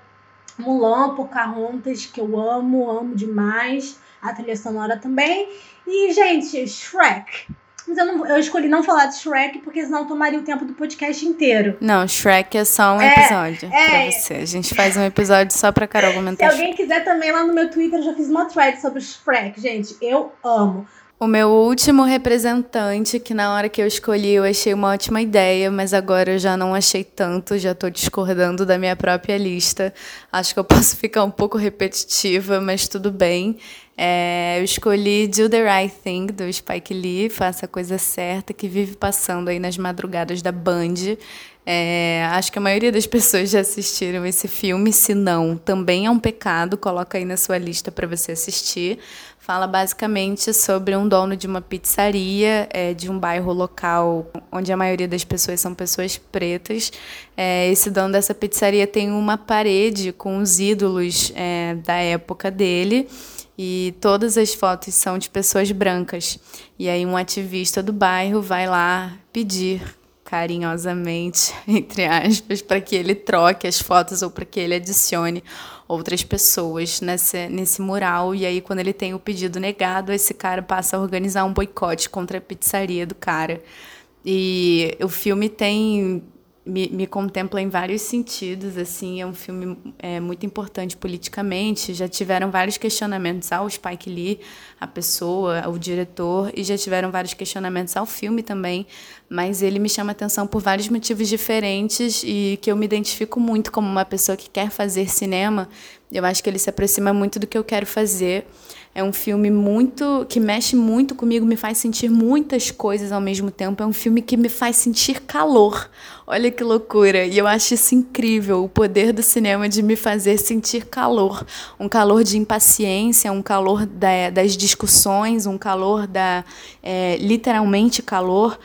Mulan, Pocahontas, que eu amo, amo demais, a trilha sonora também. E, gente, Shrek. Mas eu, não, eu escolhi não falar de Shrek, porque senão tomaria o tempo do podcast inteiro. Não, Shrek é só um é, episódio é, pra você. A gente faz um episódio só pra Carol comentar. Se alguém quiser também, lá no meu Twitter eu já fiz uma thread sobre Shrek. Gente, eu amo. O meu último representante, que na hora que eu escolhi eu achei uma ótima ideia, mas agora eu já não achei tanto, já estou discordando da minha própria lista. Acho que eu posso ficar um pouco repetitiva, mas tudo bem. É, eu escolhi Do the Right Thing, do Spike Lee, Faça a Coisa Certa, que vive passando aí nas madrugadas da Band. É, acho que a maioria das pessoas já assistiram esse filme, se não, também é um pecado, coloca aí na sua lista para você assistir. Fala basicamente sobre um dono de uma pizzaria é, de um bairro local onde a maioria das pessoas são pessoas pretas. É, esse dono dessa pizzaria tem uma parede com os ídolos é, da época dele e todas as fotos são de pessoas brancas. E aí um ativista do bairro vai lá pedir carinhosamente, entre aspas, para que ele troque as fotos ou para que ele adicione outras pessoas nesse, nesse mural. E aí, quando ele tem o pedido negado, esse cara passa a organizar um boicote contra a pizzaria do cara. E o filme tem me, me, contempla em vários sentidos, assim, é um filme é, muito importante politicamente, já tiveram vários questionamentos ao Spike Lee, a pessoa, o diretor, e já tiveram vários questionamentos ao filme também, mas ele me chama atenção por vários motivos diferentes e que eu me identifico muito como uma pessoa que quer fazer cinema, eu acho que ele se aproxima muito do que eu quero fazer, é um filme muito que mexe muito comigo, me faz sentir muitas coisas ao mesmo tempo. É um filme que me faz sentir calor. Olha que loucura! E eu acho isso incrível, o poder do cinema de me fazer sentir calor. Um calor de impaciência, um calor da, das discussões, um calor da. É, literalmente calor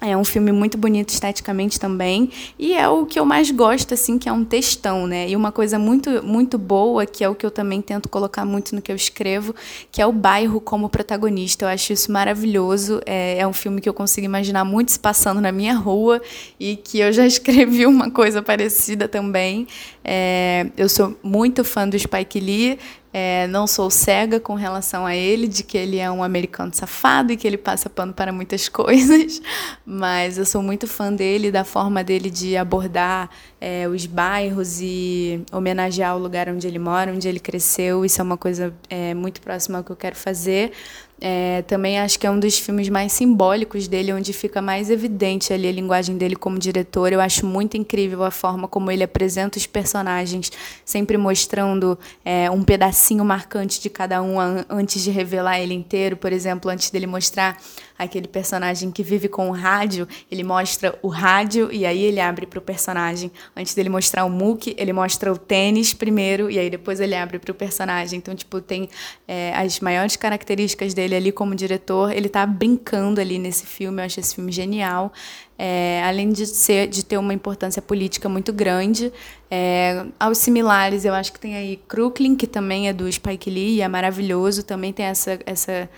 é um filme muito bonito esteticamente também e é o que eu mais gosto assim, que é um textão, né? E uma coisa muito muito boa, que é o que eu também tento colocar muito no que eu escrevo, que é o bairro como protagonista. Eu acho isso maravilhoso. É, é um filme que eu consigo imaginar muito se passando na minha rua e que eu já escrevi uma coisa parecida também. É, eu sou muito fã do Spike Lee. É, não sou cega com relação a ele, de que ele é um americano safado e que ele passa pano para muitas coisas, mas eu sou muito fã dele, da forma dele de abordar é, os bairros e homenagear o lugar onde ele mora, onde ele cresceu. Isso é uma coisa é, muito próxima ao que eu quero fazer. É, também acho que é um dos filmes mais simbólicos dele, onde fica mais evidente ali a linguagem dele como diretor. Eu acho muito incrível a forma como ele apresenta os personagens, sempre mostrando é, um pedacinho marcante de cada um antes de revelar ele inteiro. Por exemplo, antes dele mostrar aquele personagem que vive com o rádio, ele mostra o rádio e aí ele abre para o personagem. Antes dele mostrar o Mookie, ele mostra o tênis primeiro e aí depois ele abre para o personagem. Então, tipo, tem é, as maiores características dele ali como diretor. Ele tá brincando ali nesse filme, eu acho esse filme genial. É, além de ser de ter uma importância política muito grande. É, aos similares, eu acho que tem aí Crooklyn, que também é do Spike Lee e é maravilhoso, também tem essa, essa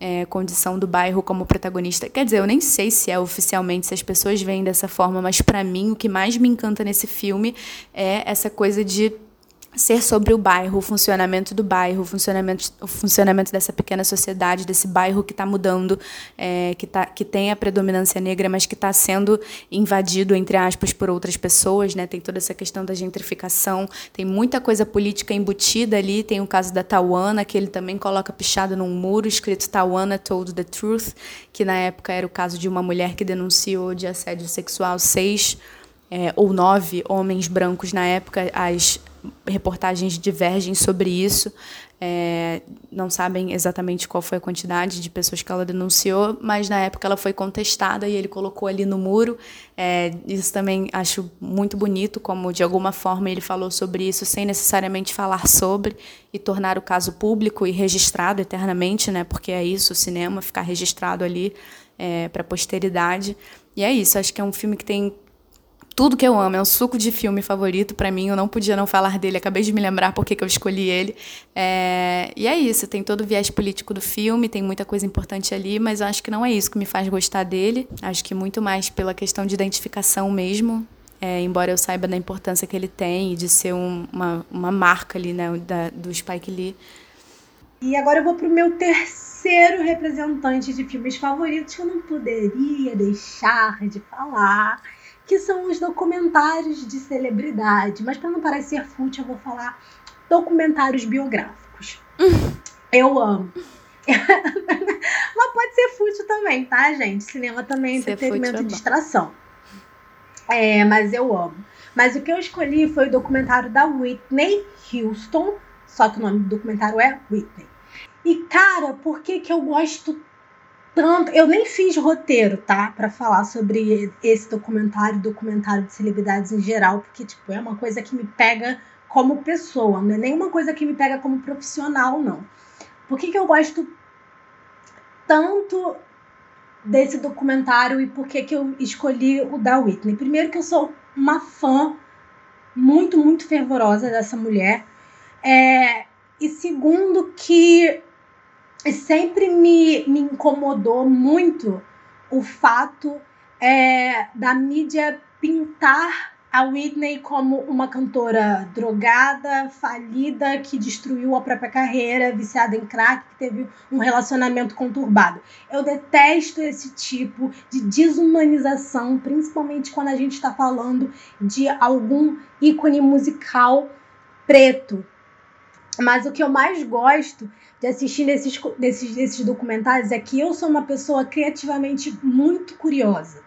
é, condição do bairro como protagonista. Quer dizer, eu nem sei se é oficialmente, se as pessoas veem dessa forma, mas para mim o que mais me encanta nesse filme é essa coisa de ser sobre o bairro, o funcionamento do bairro, o funcionamento, o funcionamento dessa pequena sociedade, desse bairro que está mudando, é, que, tá, que tem a predominância negra, mas que está sendo invadido, entre aspas, por outras pessoas. Né? Tem toda essa questão da gentrificação, tem muita coisa política embutida ali. Tem o caso da Tawana, que ele também coloca pichado num muro escrito Tawana Told the Truth, que na época era o caso de uma mulher que denunciou de assédio sexual seis é, ou nove homens brancos na época, as reportagens divergem sobre isso. É, não sabem exatamente qual foi a quantidade de pessoas que ela denunciou, mas na época ela foi contestada e ele colocou ali no muro. É, isso também acho muito bonito, como de alguma forma ele falou sobre isso sem necessariamente falar sobre e tornar o caso público e registrado eternamente, né? Porque é isso, o cinema ficar registrado ali é, para a posteridade. E é isso, acho que é um filme que tem tudo que eu amo, é um suco de filme favorito para mim, eu não podia não falar dele, acabei de me lembrar porque que eu escolhi ele. É, e é isso, tem todo o viés político do filme, tem muita coisa importante ali, mas eu acho que não é isso que me faz gostar dele, acho que muito mais pela questão de identificação mesmo, é, embora eu saiba da importância que ele tem e de ser um, uma, uma marca ali, né, da, do Spike Lee. E agora eu vou pro meu terceiro representante de filmes favoritos que eu não poderia deixar de falar que são os documentários de celebridade. Mas para não parecer fútil, eu vou falar documentários biográficos. eu amo. Mas pode ser fútil também, tá, gente? Cinema também é entretenimento e distração. É, mas eu amo. Mas o que eu escolhi foi o documentário da Whitney Houston, só que o nome do documentário é Whitney. E, cara, por que, que eu gosto tanto. Eu nem fiz roteiro, tá? para falar sobre esse documentário, documentário de celebridades em geral, porque, tipo, é uma coisa que me pega como pessoa, não é nenhuma coisa que me pega como profissional, não. Por que, que eu gosto tanto desse documentário e por que, que eu escolhi o da Whitney? Primeiro, que eu sou uma fã muito, muito fervorosa dessa mulher. É, e segundo, que sempre me, me incomodou muito o fato é, da mídia pintar a Whitney como uma cantora drogada, falida, que destruiu a própria carreira, viciada em crack, que teve um relacionamento conturbado. Eu detesto esse tipo de desumanização, principalmente quando a gente está falando de algum ícone musical preto. Mas o que eu mais gosto de assistir nesses, nesses, nesses documentários é que eu sou uma pessoa criativamente muito curiosa.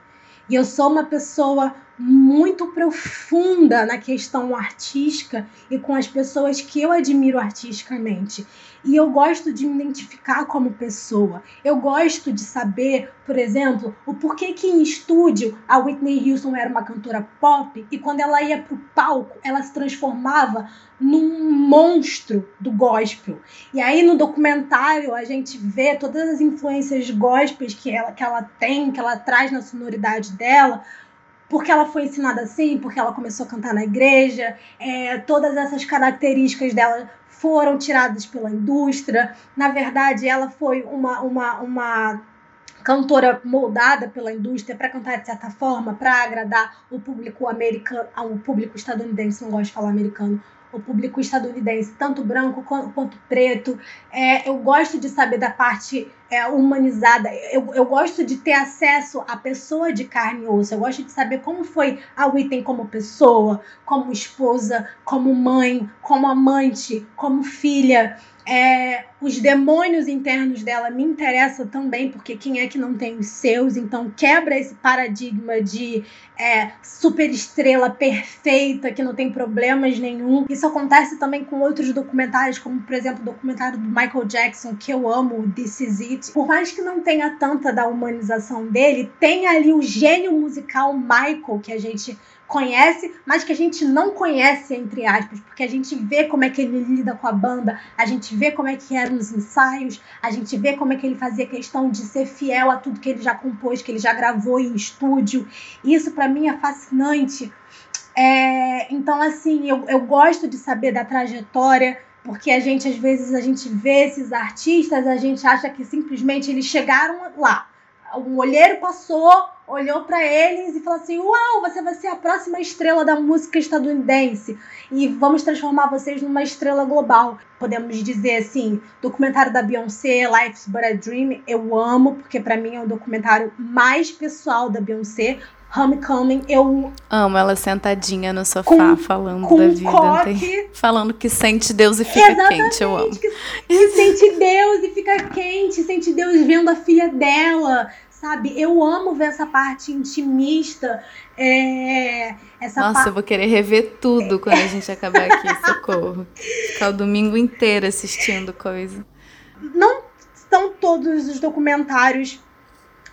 E eu sou uma pessoa muito profunda na questão artística e com as pessoas que eu admiro artisticamente. E eu gosto de me identificar como pessoa. Eu gosto de saber, por exemplo, o porquê que em estúdio a Whitney Houston era uma cantora pop e quando ela ia pro palco, ela se transformava num monstro do gospel. E aí no documentário a gente vê todas as influências gospels que ela, que ela tem, que ela traz na sonoridade dela, porque ela foi ensinada assim, porque ela começou a cantar na igreja, é, todas essas características dela foram tiradas pela indústria. Na verdade, ela foi uma, uma, uma cantora moldada pela indústria para cantar de certa forma, para agradar o público americano, o público estadunidense, não gosto de falar americano, o público estadunidense, tanto branco quanto, quanto preto. É, eu gosto de saber da parte é, humanizada. Eu, eu gosto de ter acesso à pessoa de carne e osso. Eu gosto de saber como foi a Whitney como pessoa, como esposa, como mãe, como amante, como filha. É, os demônios internos dela me interessam também, porque quem é que não tem os seus? Então quebra esse paradigma de é, super estrela perfeita, que não tem problemas nenhum. Isso acontece também com outros documentários, como por exemplo o documentário do Michael Jackson, que eu amo, This Is It. Por mais que não tenha tanta da humanização dele, tem ali o gênio musical Michael, que a gente conhece, mas que a gente não conhece, entre aspas, porque a gente vê como é que ele lida com a banda, a gente vê como é que eram os ensaios, a gente vê como é que ele fazia questão de ser fiel a tudo que ele já compôs, que ele já gravou em estúdio. Isso para mim é fascinante. É, então, assim, eu, eu gosto de saber da trajetória, porque a gente, às vezes, a gente vê esses artistas, a gente acha que simplesmente eles chegaram lá. Um olheiro passou, olhou para eles e falou assim: Uau, você vai ser a próxima estrela da música estadunidense e vamos transformar vocês numa estrela global. Podemos dizer assim: documentário da Beyoncé, Life's But a Dream, eu amo, porque para mim é o documentário mais pessoal da Beyoncé. Homecoming, eu amo ela sentadinha no sofá com, falando com da vida, coque, falando que sente Deus e fica quente, eu amo. Que, que sente Deus e fica quente, sente Deus vendo a filha dela, sabe? Eu amo ver essa parte intimista. É, essa Nossa, eu vou querer rever tudo quando a gente acabar aqui, socorro. Ficar o domingo inteiro assistindo coisa. Não são todos os documentários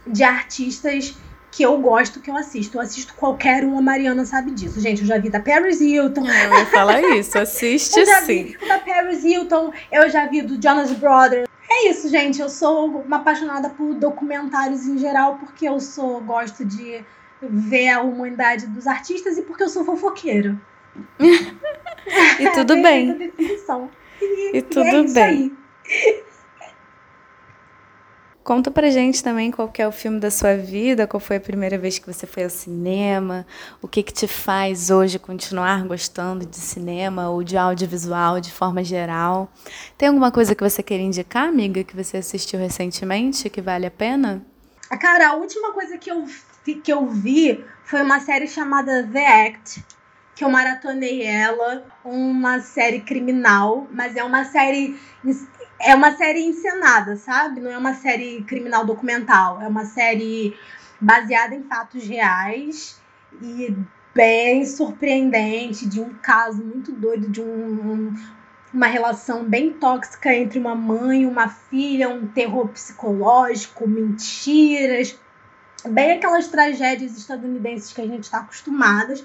de artistas que eu gosto, que eu assisto. Eu assisto qualquer um, a Mariana sabe disso. Gente, eu já vi da Paris Hilton. É, eu ia falar isso, assiste eu já sim. Vi da Paris Hilton, eu já vi do Jonas Brothers. É isso, gente. Eu sou uma apaixonada por documentários em geral, porque eu sou gosto de ver a humanidade dos artistas e porque eu sou fofoqueira. e tudo é, bem. E, e tudo é bem. Conta pra gente também qual é o filme da sua vida, qual foi a primeira vez que você foi ao cinema, o que que te faz hoje continuar gostando de cinema ou de audiovisual de forma geral. Tem alguma coisa que você queira indicar, amiga, que você assistiu recentemente que vale a pena? Cara, a última coisa que eu, que eu vi foi uma série chamada The Act, que eu maratonei ela, uma série criminal, mas é uma série é uma série encenada, sabe? Não é uma série criminal documental. É uma série baseada em fatos reais e bem surpreendente, de um caso muito doido, de um, uma relação bem tóxica entre uma mãe e uma filha, um terror psicológico, mentiras, bem aquelas tragédias estadunidenses que a gente está acostumadas.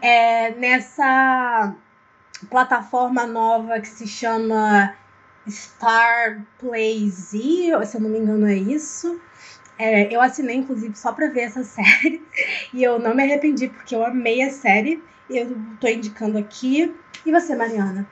É, nessa plataforma nova que se chama Star Play Z, se eu não me engano é isso. É, eu assinei, inclusive, só pra ver essa série. E eu não me arrependi, porque eu amei a série. Eu tô indicando aqui. E você, Mariana?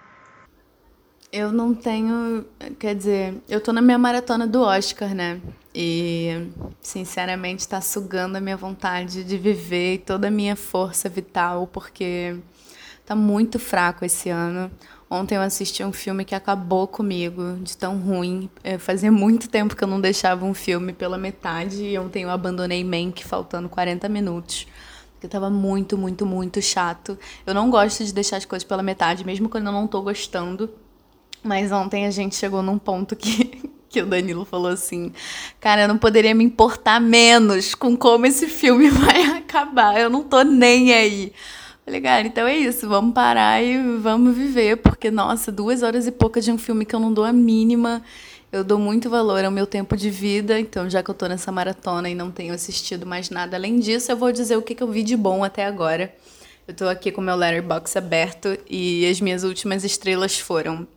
Eu não tenho. Quer dizer, eu tô na minha maratona do Oscar, né? E, sinceramente, tá sugando a minha vontade de viver e toda a minha força vital, porque tá muito fraco esse ano. Ontem eu assisti um filme que acabou comigo, de tão ruim. É, fazia muito tempo que eu não deixava um filme pela metade e ontem eu abandonei Mank faltando 40 minutos. Porque tava muito, muito, muito chato. Eu não gosto de deixar as coisas pela metade, mesmo quando eu não tô gostando. Mas ontem a gente chegou num ponto que, que o Danilo falou assim: Cara, eu não poderia me importar menos com como esse filme vai acabar. Eu não tô nem aí. Falei, cara, então é isso, vamos parar e vamos viver, porque, nossa, duas horas e pouca de um filme que eu não dou a mínima. Eu dou muito valor ao meu tempo de vida, então já que eu tô nessa maratona e não tenho assistido mais nada além disso, eu vou dizer o que, que eu vi de bom até agora. Eu tô aqui com meu letterbox aberto e as minhas últimas estrelas foram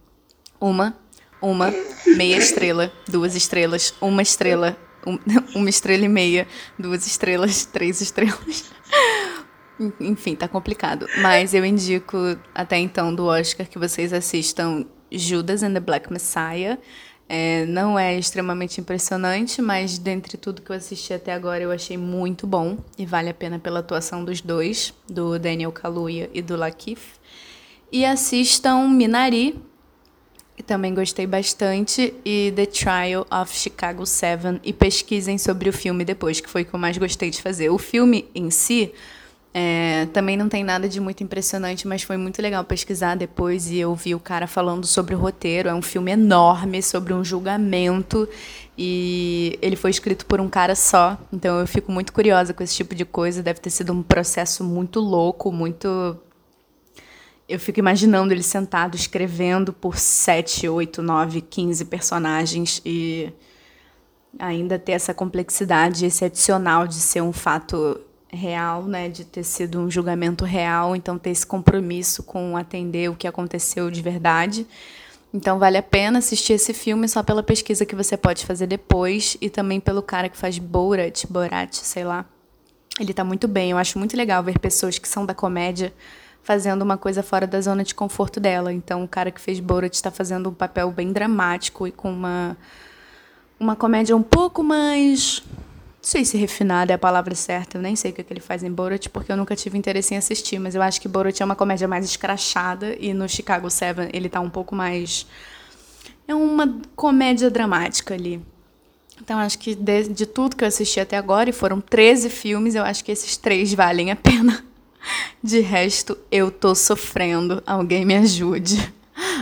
uma, uma, meia estrela, duas estrelas, uma estrela, um, uma estrela e meia, duas estrelas, três estrelas. Enfim, tá complicado. Mas eu indico até então do Oscar que vocês assistam Judas and the Black Messiah. É, não é extremamente impressionante, mas dentre tudo que eu assisti até agora eu achei muito bom e vale a pena pela atuação dos dois, do Daniel Kaluuya e do Lakeith. E assistam Minari, que também gostei bastante, e The Trial of Chicago 7 e pesquisem sobre o filme depois, que foi o que eu mais gostei de fazer. O filme em si é, também não tem nada de muito impressionante, mas foi muito legal pesquisar depois e eu vi o cara falando sobre o roteiro. É um filme enorme sobre um julgamento e ele foi escrito por um cara só. Então eu fico muito curiosa com esse tipo de coisa. Deve ter sido um processo muito louco, muito. Eu fico imaginando ele sentado escrevendo por 7, 8, 9, 15 personagens e ainda ter essa complexidade, esse adicional de ser um fato real, né, de ter sido um julgamento real, então ter esse compromisso com atender o que aconteceu de verdade. Então vale a pena assistir esse filme só pela pesquisa que você pode fazer depois e também pelo cara que faz Borat, Borat, sei lá. Ele tá muito bem. Eu acho muito legal ver pessoas que são da comédia fazendo uma coisa fora da zona de conforto dela. Então o cara que fez Borat está fazendo um papel bem dramático e com uma uma comédia um pouco mais não sei se refinada é a palavra certa, eu nem sei o que, é que ele faz em Borat, porque eu nunca tive interesse em assistir, mas eu acho que Borat é uma comédia mais escrachada e no Chicago 7 ele tá um pouco mais. É uma comédia dramática ali. Então acho que de, de tudo que eu assisti até agora, e foram 13 filmes, eu acho que esses três valem a pena. De resto, eu tô sofrendo. Alguém me ajude.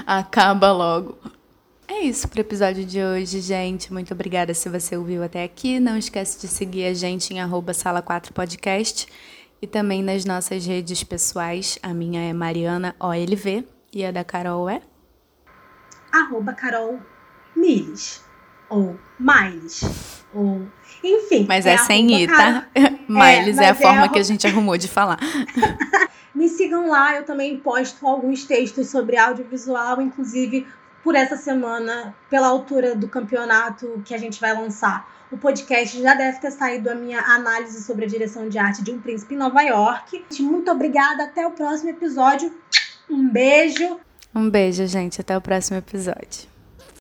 Acaba logo. É É isso pro episódio de hoje, gente. Muito obrigada se você ouviu até aqui. Não esquece de seguir a gente em sala4podcast e também nas nossas redes pessoais. A minha é Mariana OLV e a da Carol é? Arroba Carol Miles. Ou Miles. Ou. Enfim. Mas é, é sem I, tá? Miles é, é a forma é que a gente arrumou de falar. Me sigam lá, eu também posto alguns textos sobre audiovisual, inclusive por essa semana, pela altura do campeonato que a gente vai lançar. O podcast já deve ter saído a minha análise sobre a direção de arte de um príncipe em Nova York. Muito obrigada, até o próximo episódio. Um beijo. Um beijo, gente. Até o próximo episódio.